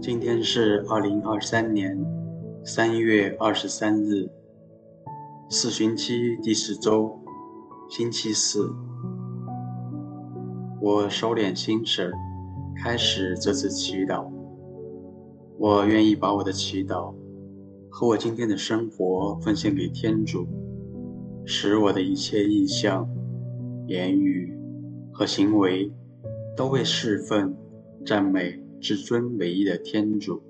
今天是二零二三年三月二十三日，四旬期第十周，星期四。我收敛心神，开始这次祈祷。我愿意把我的祈祷和我今天的生活奉献给天主，使我的一切意向、言语和行为都为侍奉、赞美。至尊唯一的天主，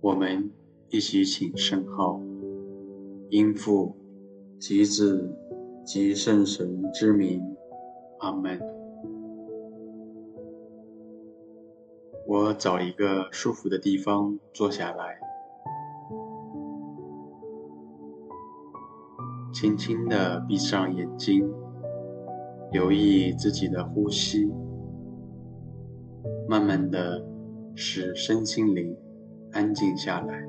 我们一起请圣号，因父及子及圣神之名，阿门。我找一个舒服的地方坐下来，轻轻地闭上眼睛，留意自己的呼吸。慢慢的，使身心灵安静下来。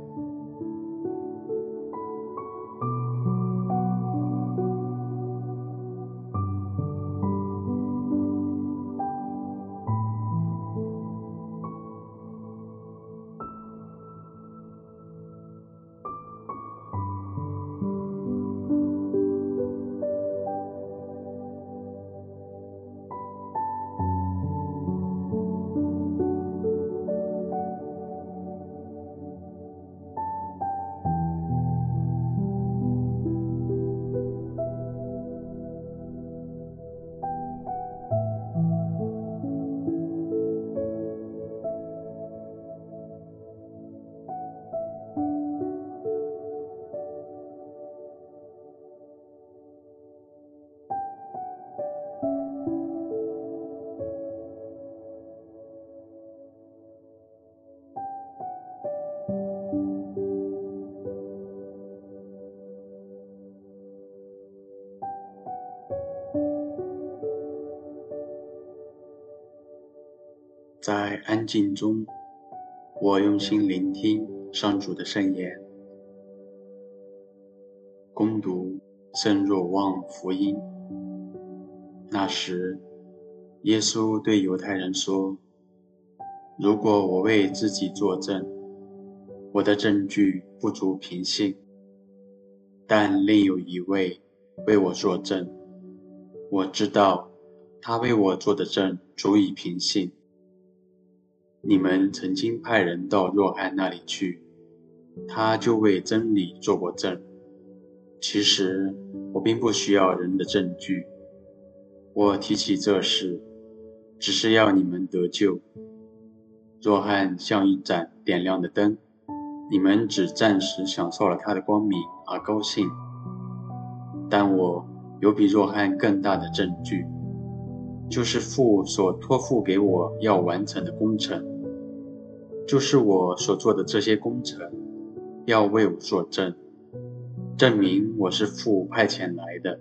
在安静中，我用心聆听上主的圣言，恭读圣若望福音。那时，耶稣对犹太人说：“如果我为自己作证，我的证据不足凭信；但另有一位为我作证，我知道他为我作的证足以凭信。”你们曾经派人到若翰那里去，他就为真理做过证。其实我并不需要人的证据，我提起这事，只是要你们得救。若翰像一盏点亮的灯，你们只暂时享受了他的光明而高兴。但我有比若翰更大的证据，就是父所托付给我要完成的工程。就是我所做的这些工程，要为我作证，证明我是父派遣来的。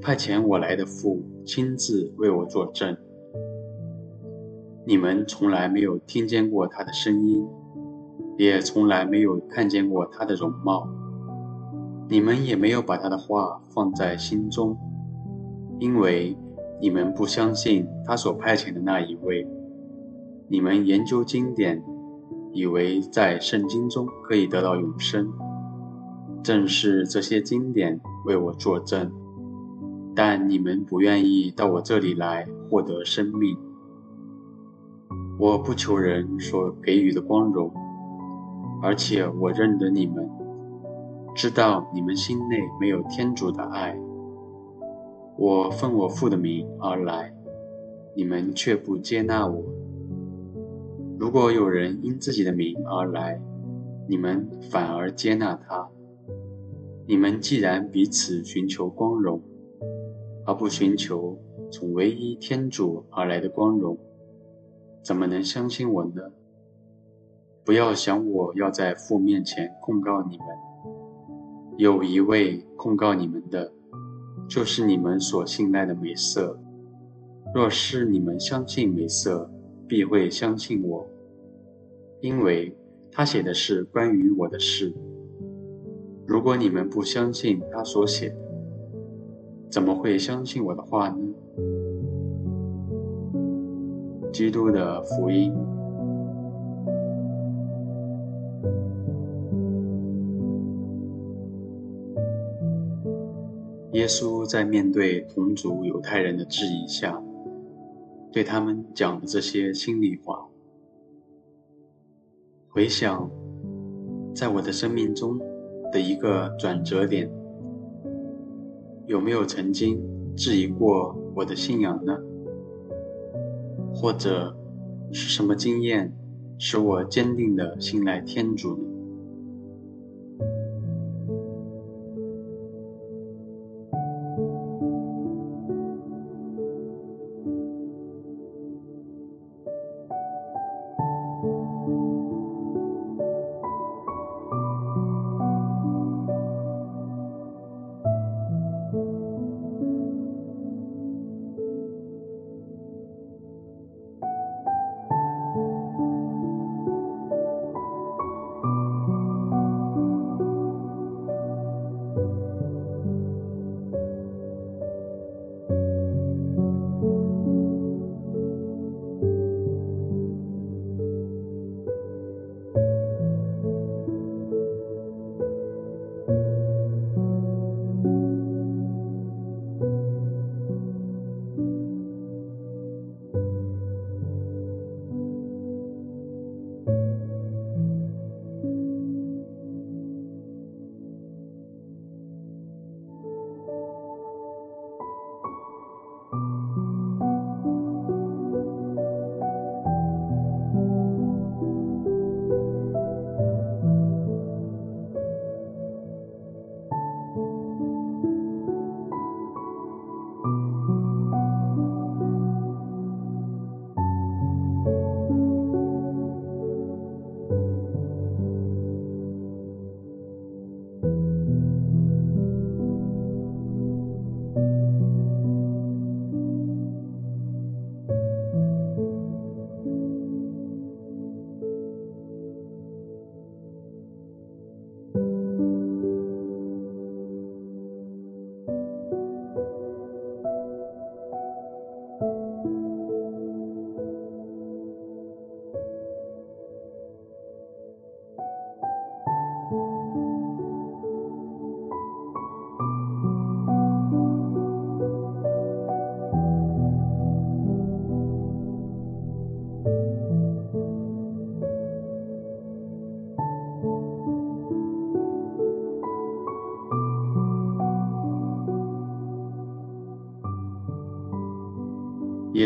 派遣我来的父亲自为我作证。你们从来没有听见过他的声音，也从来没有看见过他的容貌。你们也没有把他的话放在心中，因为你们不相信他所派遣的那一位。你们研究经典，以为在圣经中可以得到永生，正是这些经典为我作证。但你们不愿意到我这里来获得生命。我不求人所给予的光荣，而且我认得你们，知道你们心内没有天主的爱。我奉我父的名而来，你们却不接纳我。如果有人因自己的名而来，你们反而接纳他。你们既然彼此寻求光荣，而不寻求从唯一天主而来的光荣，怎么能相信我呢？不要想我要在父面前控告你们，有一位控告你们的，就是你们所信赖的美色。若是你们相信美色，必会相信我，因为他写的是关于我的事。如果你们不相信他所写的，怎么会相信我的话呢？基督的福音。耶稣在面对同族犹太人的质疑下，对他们讲的这些心里话。回想，在我的生命中的一个转折点，有没有曾经质疑过我的信仰呢？或者是什么经验使我坚定地信赖天主呢？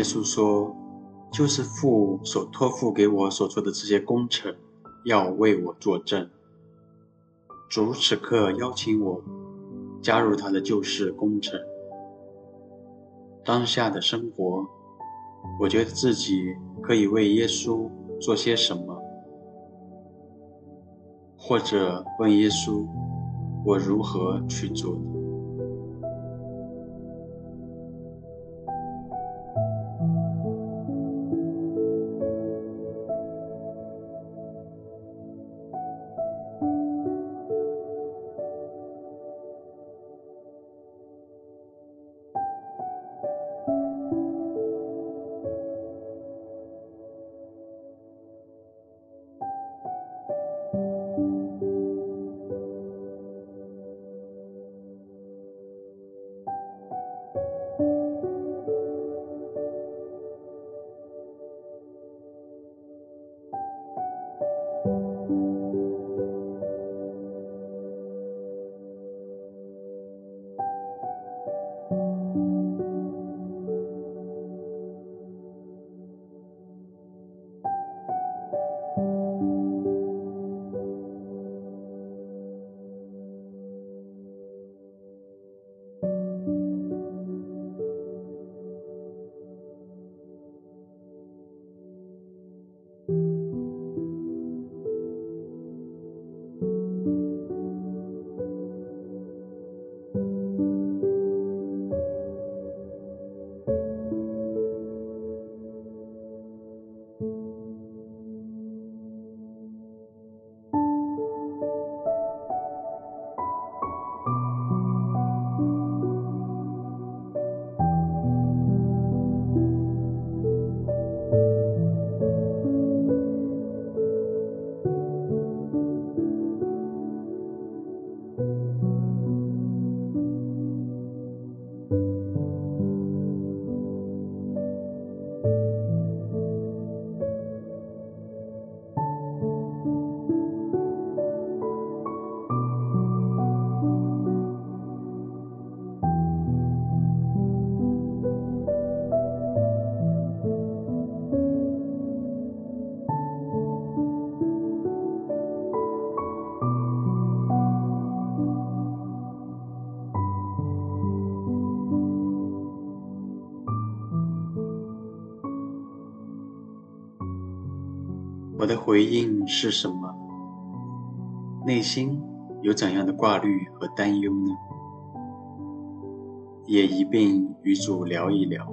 耶稣说：“就是父所托付给我所做的这些工程，要为我作证。主此刻邀请我加入他的救世工程。当下的生活，我觉得自己可以为耶稣做些什么，或者问耶稣，我如何去做。”我的回应是什么？内心有怎样的挂虑和担忧呢？也一并与主聊一聊。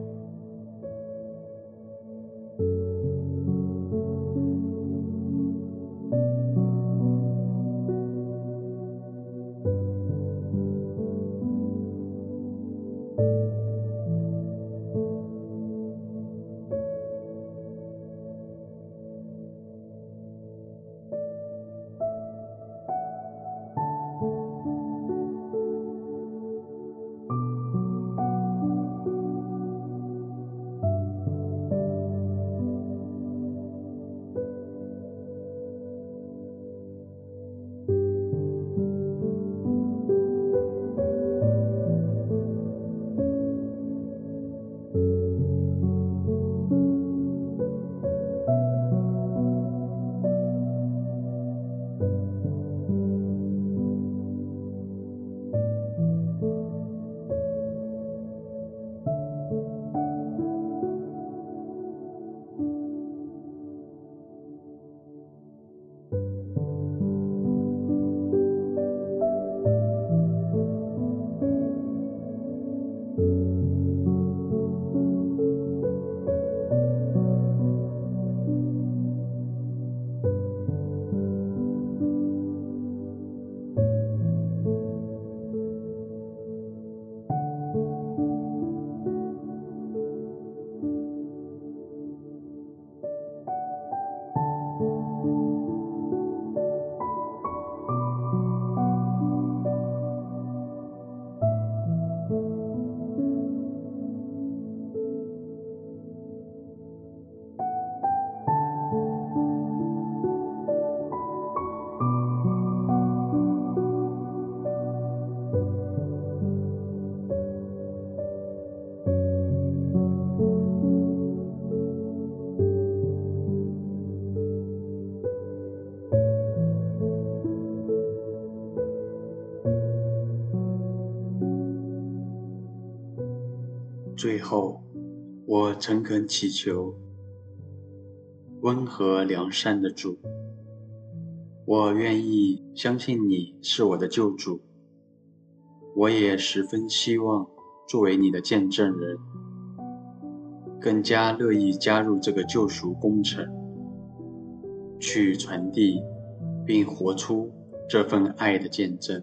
以后，我诚恳祈求，温和良善的主，我愿意相信你是我的救主，我也十分希望作为你的见证人，更加乐意加入这个救赎工程，去传递并活出这份爱的见证。